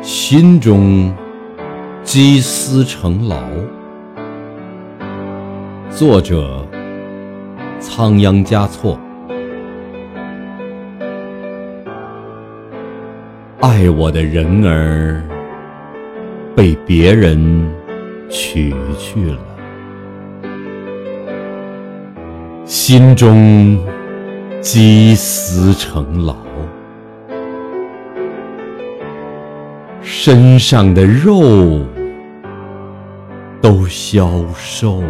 心中积思成牢。作者：仓央嘉措。爱我的人儿被别人娶去了，心中积思成牢。身上的肉都消瘦。